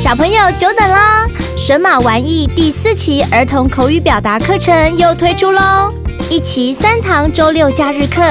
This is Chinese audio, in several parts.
小朋友久等了，神马玩意第四期儿童口语表达课程又推出喽！一期三堂周六假日课，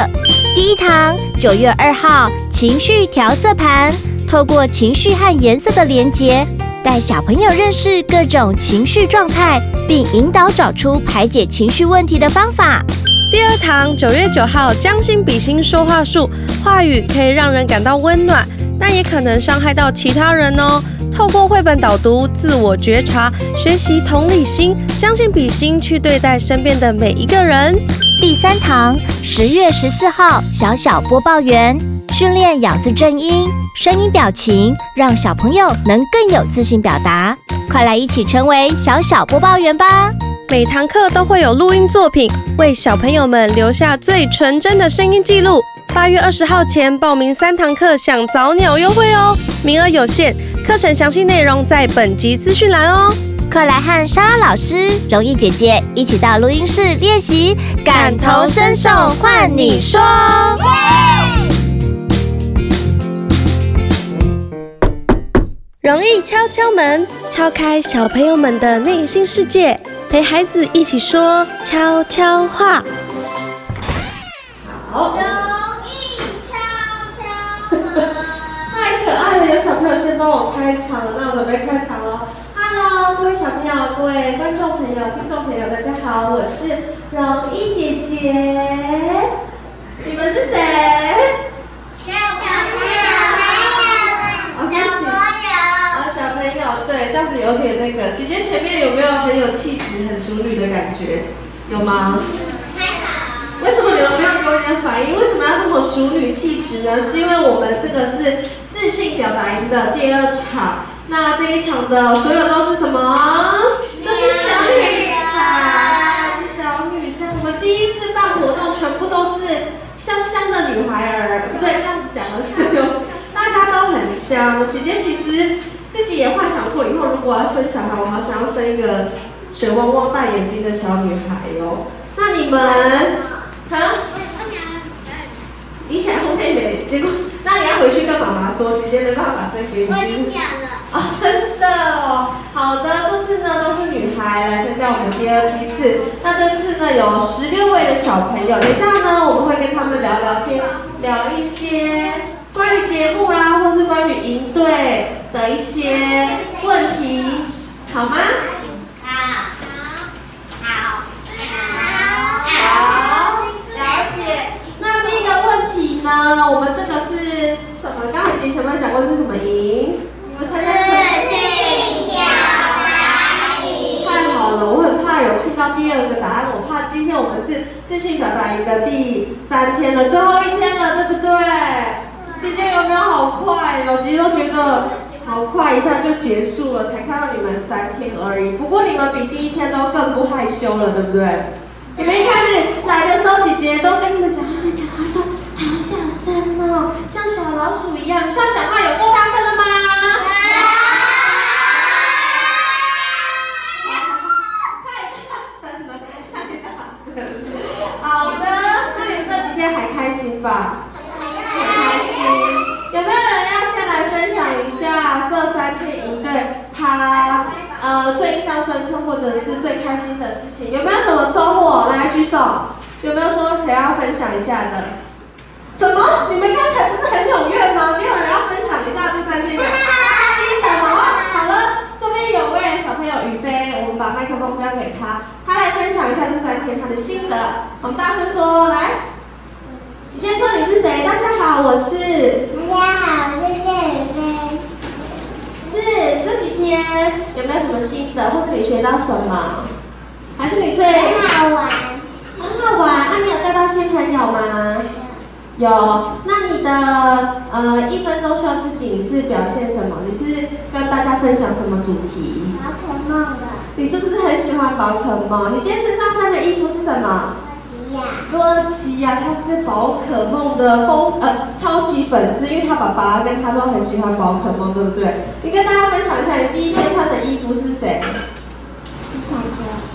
第一堂九月二号情绪调色盘，透过情绪和颜色的连结，带小朋友认识各种情绪状态，并引导找出排解情绪问题的方法。第二堂九月九号将心比心说话术，话语可以让人感到温暖，但也可能伤害到其他人哦。透过绘本导读，自我觉察，学习同理心，将心比心去对待身边的每一个人。第三堂，十月十四号，小小播报员训练咬字正音、声音表情，让小朋友能更有自信表达。快来一起成为小小播报员吧！每堂课都会有录音作品，为小朋友们留下最纯真的声音记录。八月二十号前报名三堂课，享早鸟优惠哦，名额有限。课程详细内容在本集资讯栏哦。快来和莎拉老师、容易姐姐一起到录音室练习，感同身受，换你说。容易敲敲门，敲开小朋友们的内心世界，陪孩子一起说悄悄话。好。小朋友先帮我开场，那我准备开场了。Hello，各位小朋友、各位观众朋友、听众朋友，大家好，我是容易姐姐。你们是谁？小朋友，小朋友。啊，小朋友，对，这样子有点那个。姐姐前面有没有很有气质、很淑女的感觉？有吗？还好。为什么你们没有给我一点反应？为什么要这么淑女气质呢？是因为我们这个是。性表达营的第二场，那这一场的所有都是什么？都是小女孩，是小女生。我们第一次办活动，全部都是香香的女孩儿，对，这样子讲的就有，大家都很香。姐姐其实自己也幻想过，以后如果要生小孩，我好想要生一个水汪汪大眼睛的小女孩哟。那你们，啊？你想要妹妹，结果。那你要回去跟妈妈说，姐姐没办法生给你。我已经讲了。啊、哦，真的哦。好的，这次呢都是女孩来参加我们第二批次。那这次呢有十六位的小朋友，等一下呢我们会跟他们聊聊天，聊一些关于节目啦，或是关于营队的一些问题，好吗？那我们这个是什么？刚才已经前面讲过是什么营？你们参加什么？自信表达营。太好了，我很怕有听到第二个答案，我怕今天我们是自信表达营的第三天了，最后一天了，对不对？时间有没有好快哦？其实都觉得好快，一下就结束了，才看到你们三天而已。不过你们比第一天都更不害羞了，对不对？你们一开始来的时候，姐姐都跟你们讲话，讲话都。好小声哦，不一样。你上讲话有够大声的吗？太大声了，太大声了。好的，那你们这几天还开心吧？很开心。有没有人要先来分享一下这三天营队他呃最印象深刻或者是最开心的事情？有没有什么收获？来举手。有没有说谁要分享一下的？什么？你们刚才不是很踊跃吗？没有人要分享一下这三天的心得吗？好了，这边有位小朋友宇飞，我们把麦克风交给他，他来分享一下这三天他的心得。我们大声说，来，你先说你是谁？大家好，我是。大家好，我是谢宇飞。是这几天有没有什么心得，或者你学到什么？还是你最？很好玩。很好玩，那、啊、你有交到新朋友吗？有，那你的呃一分钟秀自己你是表现什么？你是跟大家分享什么主题？宝可梦的。你是不是很喜欢宝可梦？你今天身上穿的衣服是什么？多奇呀，他是宝可梦的风呃超级粉丝，因为他爸爸跟他都很喜欢宝可梦，对不对？你跟大家分享一下，你第一天穿的衣服是谁？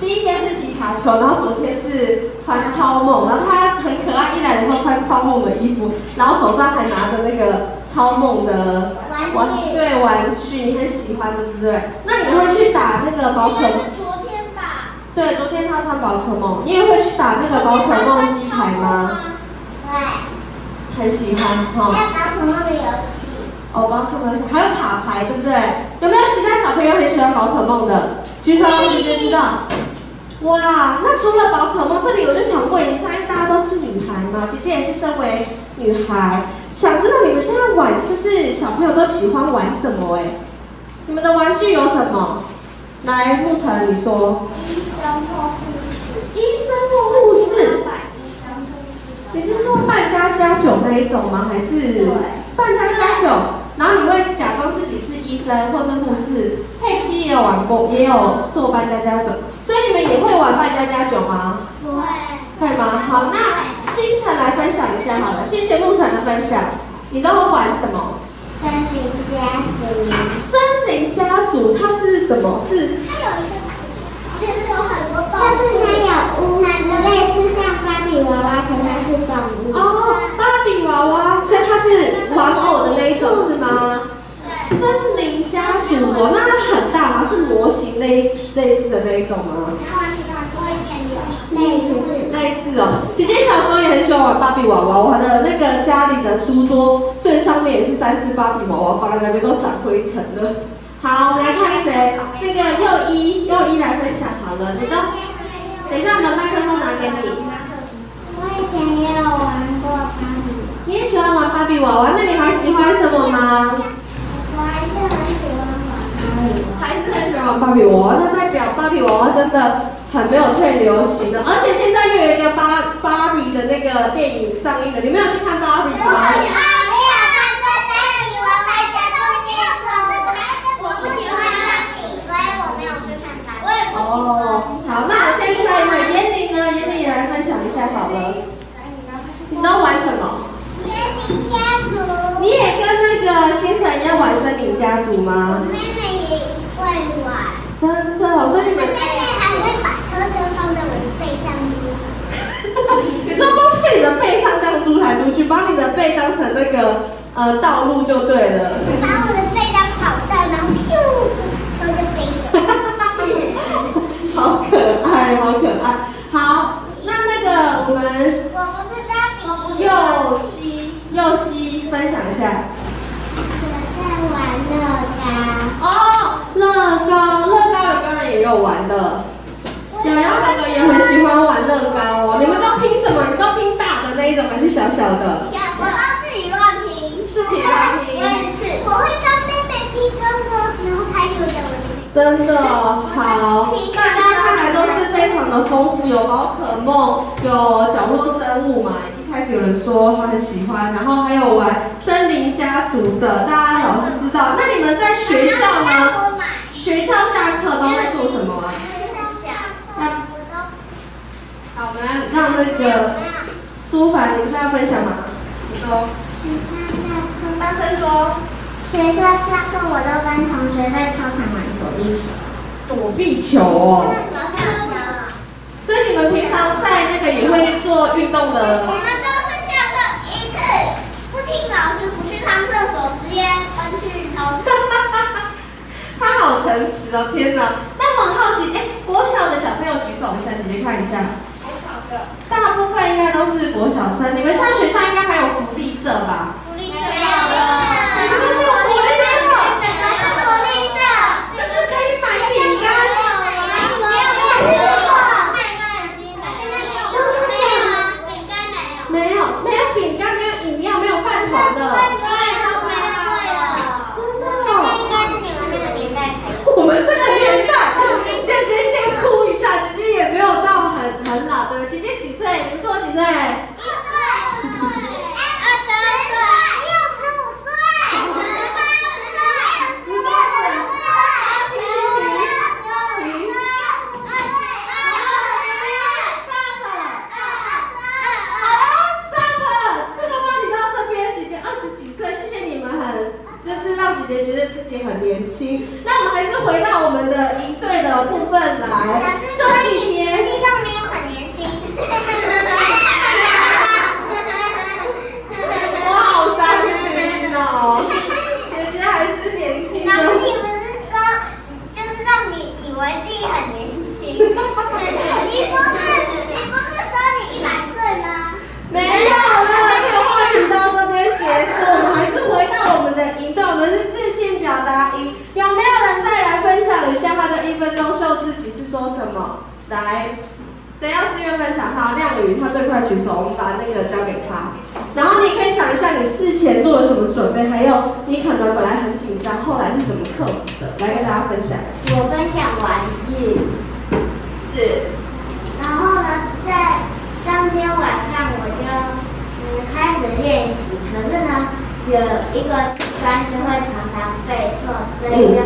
第一天是皮卡丘，然后昨天是穿超梦，然后他很可爱，一来的时候穿超梦的衣服，然后手上还拿着那个超梦的玩具，对玩具，你很喜欢，对不对？那你会去打那个宝可梦？昨天吧。对，昨天他穿宝可梦，你也会去打那个宝可梦机台吗？对。很喜欢哈。还有宝可梦的游戏。哦，宝可梦还有卡牌，对不对？有没有其他小朋友很喜欢宝可梦的？举手，姐姐知道。哇，那除了宝可梦，这里我就想问一下，因为大家都是女孩嘛，姐姐也是身为女孩，想知道你们现在玩，就是小朋友都喜欢玩什么？哎，你们的玩具有什么？来，沐晨，你说。医生或护士。医生或护士。你是说扮家家酒那一种吗？还是扮家家酒？然后你会假装自己是医生或是护士？佩西也有玩过，也有做扮家家酒。所以你们也会玩扮家家酒吗？不会。会吗？好，那星辰来分享一下好了，谢谢沐晨的分享。你都会玩什么？森林家族。森林家族，它是什么？是？它有一个，就是有很多动物。就是它有屋，类似像芭比娃娃，可是它是动物。哦，芭比娃娃，所以它是玩偶的那一种是吗？森林家族哦，那它很大吗？是模型类类似的那一种吗？类似。类似哦，姐姐小时候也很喜欢玩芭比娃娃，我的那个家里的书桌最上面也是三只芭比娃娃，放在那边都长灰尘了。好，我们来看谁，那个右一右一来分享好了，你的，等一下我们麦克风拿给你。我以前也有玩过芭比。你也喜欢玩芭比娃娃，那你还喜欢什么吗？还是很喜欢玩芭比娃娃，那代表芭比娃娃真的很没有退流行的，而且现在又有一个芭芭比的那个电影上映了，你们有去看芭比吗？没有，没有看芭比，我我不喜欢芭比，所以我没有去看芭比。哦，好，那我先看一下妍玲呢，严玲也来分享一下好了。你都玩什么？森林家族。你也跟那个星辰一样玩森林家族吗？妹妹也会玩。真的，所以你们。妹妹还会把车车放在我的背上撸。你说放在你的背上这样撸来撸去，把你的背当成那个呃道路就对了。是把我的背当跑道，然后咻，车就飞走。好可爱，好可爱。好，那那个我们。我不是芭比。又熙，又熙，分享一下。我在玩乐高。哦，乐高，乐高有个人也有玩的。瑶瑶哥哥也很喜欢玩乐高哦。你们都拼什么？你们都拼大的那一种，还是小小的？小的。我都自己乱拼。自己乱拼。我会帮妹妹拼车车，然后开球的。真的好，大家看来都是非常的丰富，有宝可梦，有角落生物嘛。一开始有人说他很喜欢，然后还有玩森林家族的，大家老师知道。那你们在学校呢？学校下课都在做什么啊？学校下课。好，我们来让那个舒凡，你不是要分享吗？你说。学校下课。大声说。学校下课，我都跟同学在操场玩躲避球。躲避球哦。所以你们平常在那个也会做运动的？我们都是下课一次不听老师，不去上厕所，直接奔去操场。他好诚实哦，天哪！那我很好奇，哎，国小的小朋友举手一下，姐姐看一下。大部分应该都是国小生，你们现在学校应该还有福利社吧？福利社没有对他？亮宇他最快举手，我们把那个交给他。然后你可以讲一下你事前做了什么准备，还有你可能本来很紧张，后来是怎么克服的？来跟大家分享。我分享玩具，是。然后呢，在当天晚上我就嗯开始练习，可是呢，有一个单词会常常背错，所以就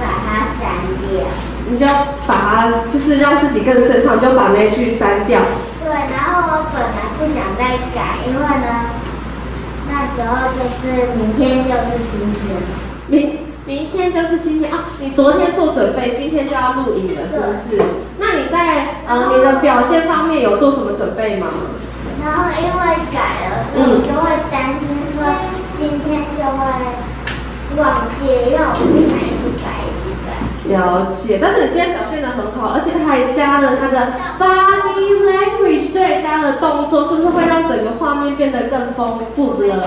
把它删掉。你就把它，就是让自己更顺畅，就把那句删掉。对，然后我本来不想再改，因为呢，那时候就是明天就是今天。明明天就是今天啊！你昨天做准备，今天就要录影了，是不是？那你在呃你的表现方面有做什么准备吗？然后因为改了，所以我就会担心说今天就会忘记，因为我不想一直改一直改。了解，但是你今天表现的很好，而且他还加了他的 body language，对，加了动作，是不是会让整个画面变得更丰富了？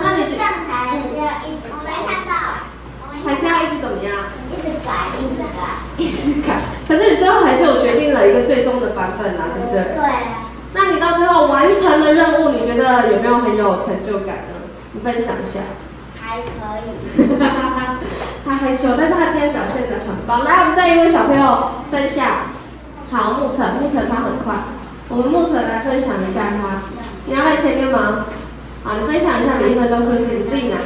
那你上台还是要一直，我没看到，还是要一直怎么样？一直改，一直改，一直改。可是你最后还是有决定了一个最终的版本啊，对不对？对。那你到最后完成了任务，你觉得有没有很有成就感呢？你分享一下。还可以。他害羞，但是他今天表现的很棒。来，我们再一位小朋友分享。好，沐晨，沐晨他很快。我们沐晨来分享一下他。你要来前面吗？好，你分享一下每一分钟休息，你自己拿。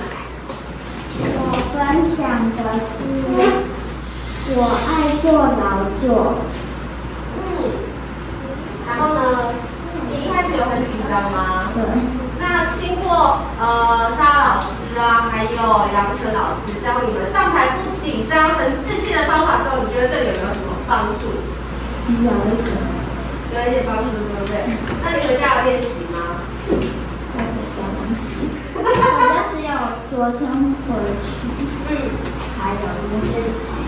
我分享的是，我爱做劳作。嗯。然后呢？你一开始有很紧张吗？对。那经过呃沙老师啊，还有杨晨老师教你们上台不紧张、很自信的方法之后，你觉得对你有没有什么帮助？有一点。有一点帮助，对不对？那你回家有练习吗？我只有昨天回去。嗯。还有练习。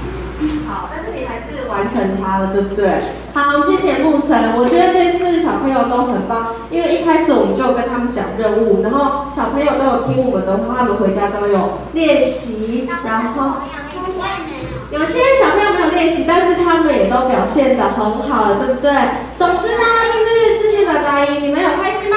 好，但是你还是完成它了，对不对？好，谢谢沐晨。我觉得这次小朋友都很棒，因为一开始我们就跟他们讲任务，然后小朋友都有听我们的话，他们回家都有练习，然后有些小朋友没有练习，但是他们也都表现得很好了，对不对？总之呢，就是自信表达营，你们有开心吗？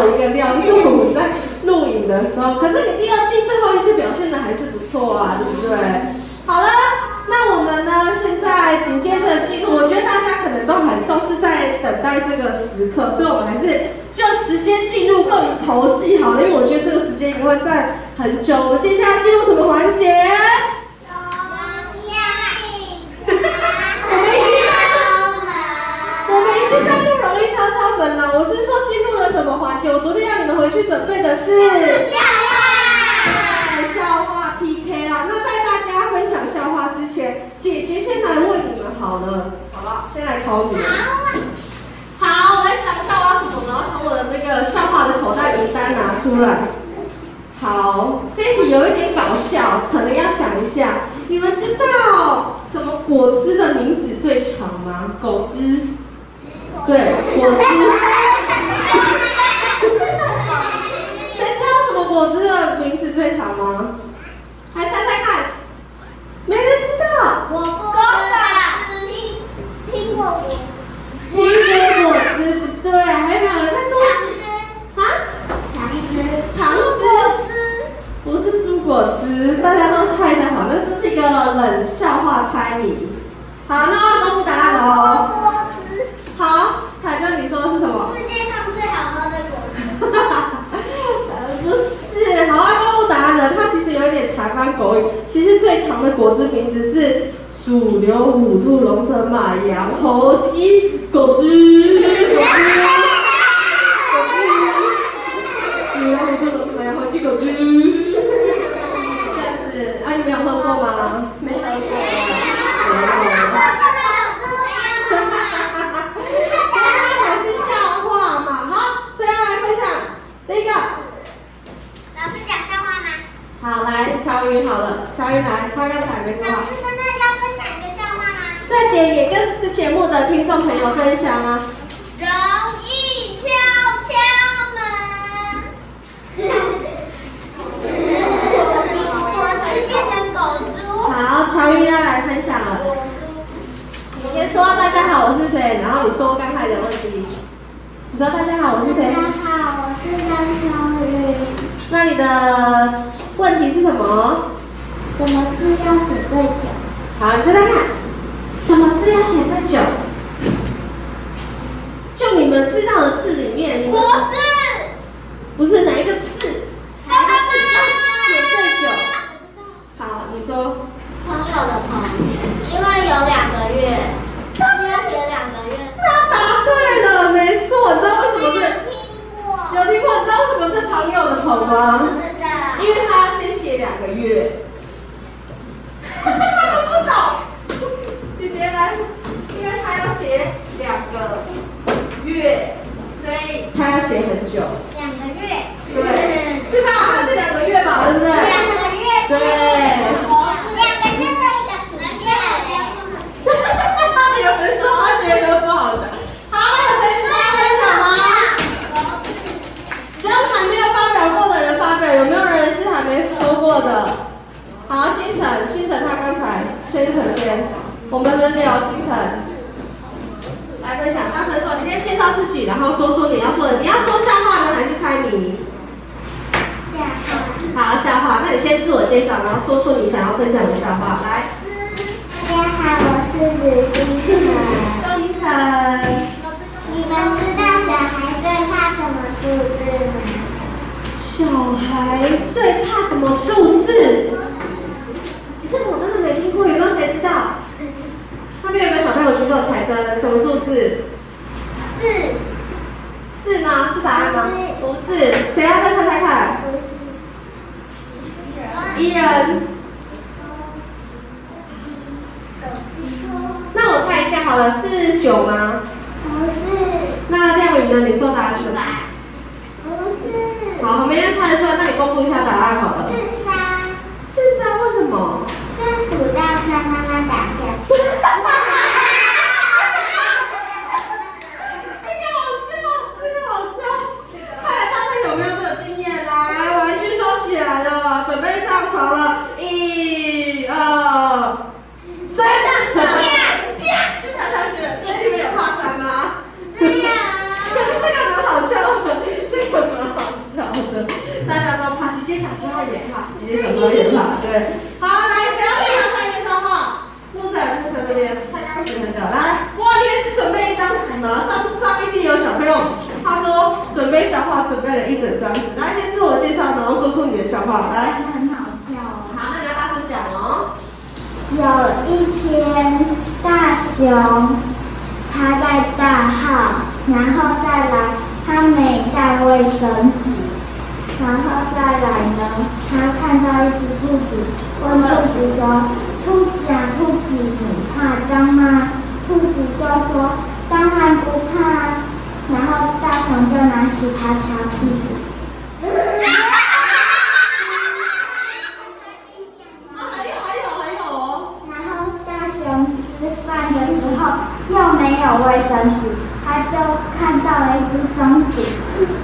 了一个料，就是我们在录影的时候，可是你第二、第最后一次表现的还是不错啊，对不对？好了，那我们呢？现在紧接着进入，我觉得大家可能都很都是在等待这个时刻，所以我们还是就直接进入重头戏好了，因为我觉得这个时间也会在很久。我接下来进入什么环节？出来。好，这题有一点搞笑，可能要想一下。你们知道什么果汁的名字最长吗？果汁。对，果汁。谁知道什么果汁的名字最长吗？来猜猜看，没人知道。我果汁，苹果果。苹果果汁不对，还有没有人在多啊？橙汁。橙汁。不是蔬果汁，大家都猜得好，那这是一个冷笑话猜谜。好，那我公布答案喽。好，彩珍，你说的是什么？世界上最好喝的果汁。不是，好，要公布答案了。它其实有一点台湾口语。其实最长的果汁名字是鼠、牛、虎、兔、龙、蛇、马、羊、猴、鸡果汁。果汁。果汁。好了乔云来大家打个电话。是跟大家分享一个笑话吗？这节也跟这节目的听众朋友分享吗？容易敲敲门。我是变成狗猪。好乔云要来分享了。我先说大家好我是谁然后你说刚才的问题。你说大家好我是谁？大家好我是张小雨。那你的问题是什么？什么字要写最久？好，你再来看，什么字要写最久？有吗？熊他在大号然后再来他没带卫生纸然后再来呢他看到一只兔子问兔子说兔子啊兔子你怕脏吗？兔子就说当然不怕。然后大熊就拿起它擦屁股。看到了一只松鼠，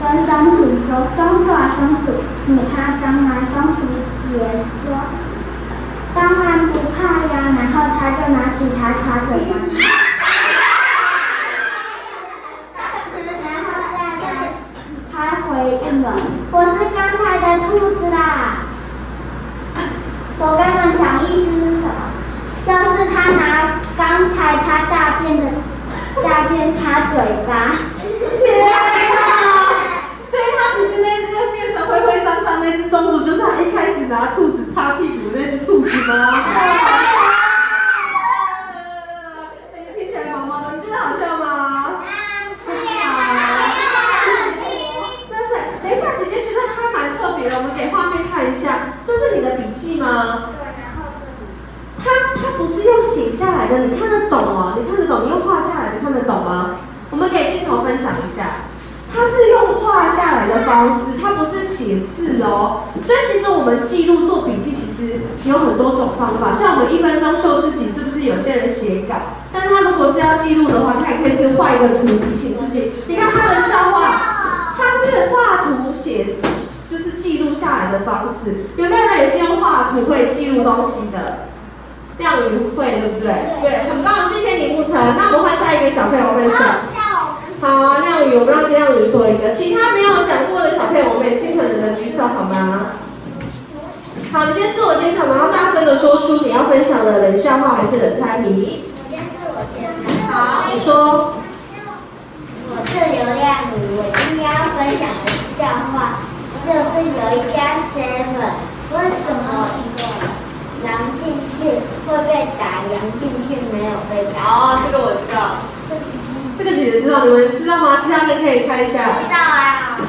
跟松鼠说：“松鼠啊，松鼠，你怕脏来？”松鼠也说：“当然不怕呀。”然后他就拿起他擦嘴的，然后再来，他回应了：“我是刚才的兔子啦。”我刚刚讲意思是什么？就是他拿刚才他大便的。大便擦嘴巴，天啊！所以他其实那只变成灰灰脏脏那只松鼠，就是他一开始拿兔子擦屁股那只兔子吗？你看得懂哦？你看得懂？你用画下来的看得懂吗？我们可以镜头分享一下，他是用画下来的方式，他不是写字哦。所以其实我们记录做笔记，其实有很多种方法。像我们一分钟秀自己，是不是有些人写稿？但他如果是要记录的话，他也可以是画一个图提醒自己。你看他的笑话，他是画图写，就是记录下来的方式。有没有人也是用画图会记录东西的？亮宇会对不对？对，很棒，谢谢你牧尘。那我们换下一个小朋友分享。好，亮宇，我们让亮宇说一个，其他没有讲过的小朋友，我们也尽可能的举手好吗？好，你先自我介绍，然后大声的说出你要分享的冷笑话还是冷猜谜。我先自我介绍。好，你说。我是刘亮宇，我今天要分享的笑话就是有一家 seven，为什么狼进去会被打，羊进去没有被打？哦，这个我知道。这个姐姐知道，你们知道吗？其他人可以猜一下。知道啊。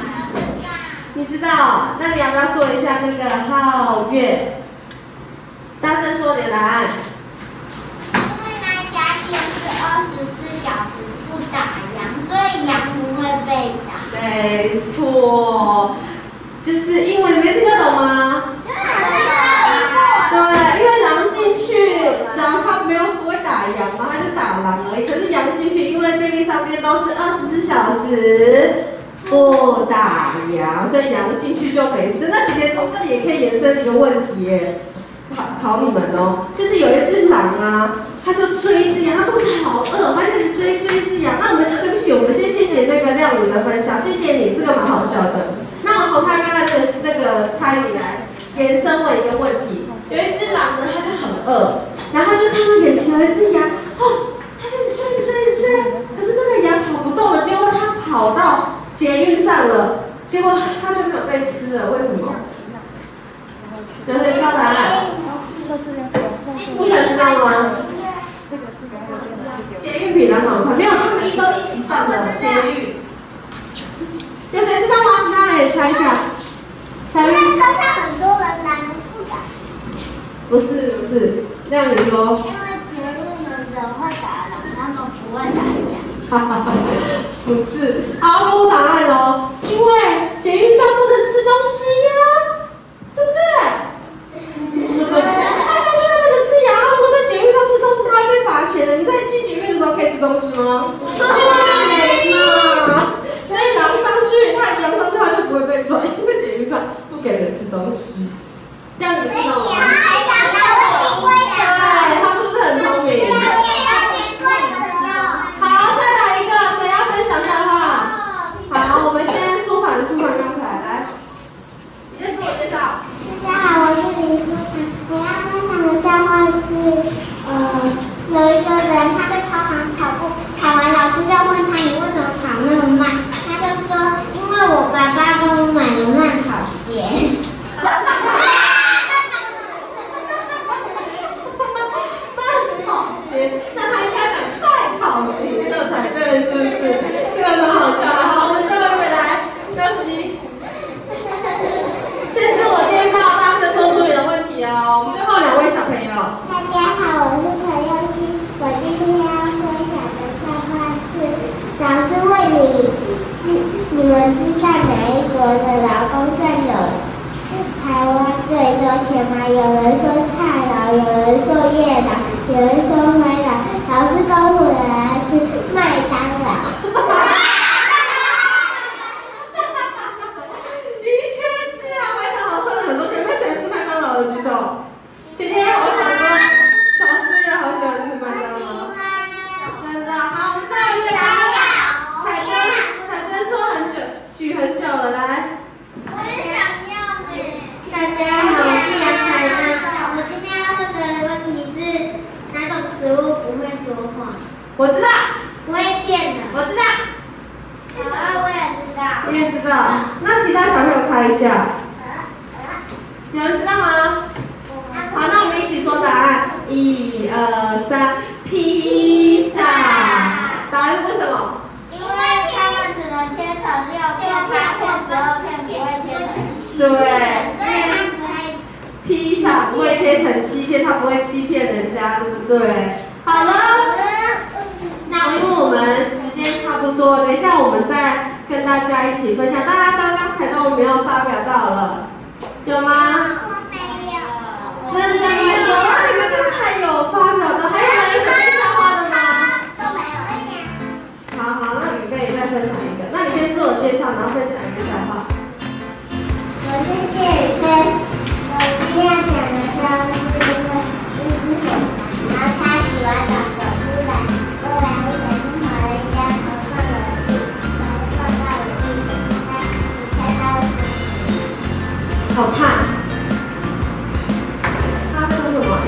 你知道？那你要不要说一下那个皓月？大声说你的答案。因为那家店是二十四小时不打烊，所以羊不会被打。没错，就是因为没听得懂吗？对，因为狼进去，狼它没有不会打烊嘛，它就打狼而已。可是羊进去，因为便利商店都是二十四小时。不打烊，所以羊进去就没事。那姐姐从这里也可以延伸一个问题耶，考考你们哦，就是有一只狼啊，它就追一只羊，它肚子好饿，它一直追追一只羊。那我们对不起，我们先谢谢那个亮宇的分享，谢谢你，这个蛮好笑的。那我从他刚刚的那个猜谜来延伸问一个问题，有一只狼呢，它就很饿，然后就看到眼前有一只羊，哦，它一直追，一直追，一直追，可是那个羊跑不动了，结果它跑到。捷运上了，结果它就没有被吃了，为什么？有谁知道答案？不想知道吗？捷运比哪种快？没有，他们一都一起上的捷运。有谁知道吗？其他人也猜一下。小云。车上很多人，难不敢。不是不是，亮宇说。因为捷运的人会打人，他们不会打架。哈哈哈，不是，好，公布答案喽。因为捷运上不能吃东西呀、对不对？对对对？他上去他不能吃羊，如果在捷运上吃东西，他会被罚钱的。你在进捷运的时候可以吃东西吗？我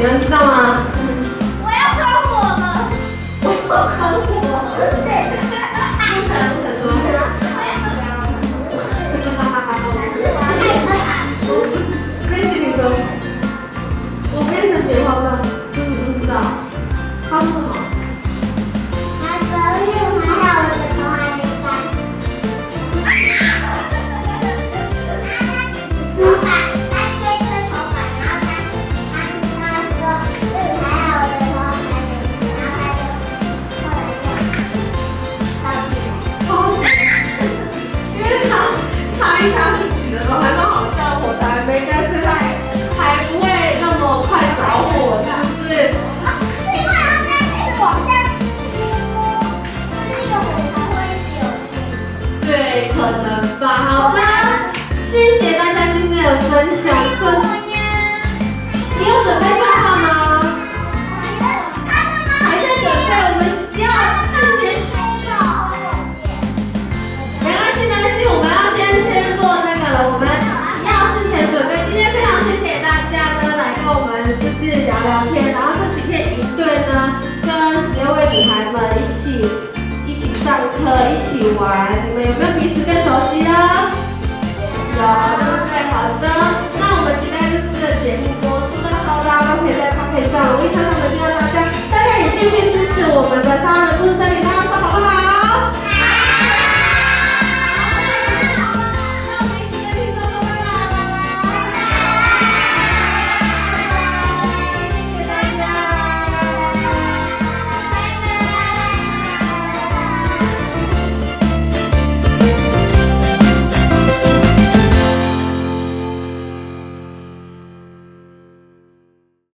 你们知道吗？我要喷火了！我要喷火了！不是，不，不是，不。我要喷！哈哈哈哈哈哈！我了！谢谢你说，我变成棉花棒，你不知道，他说什么？是我们的三二路三零。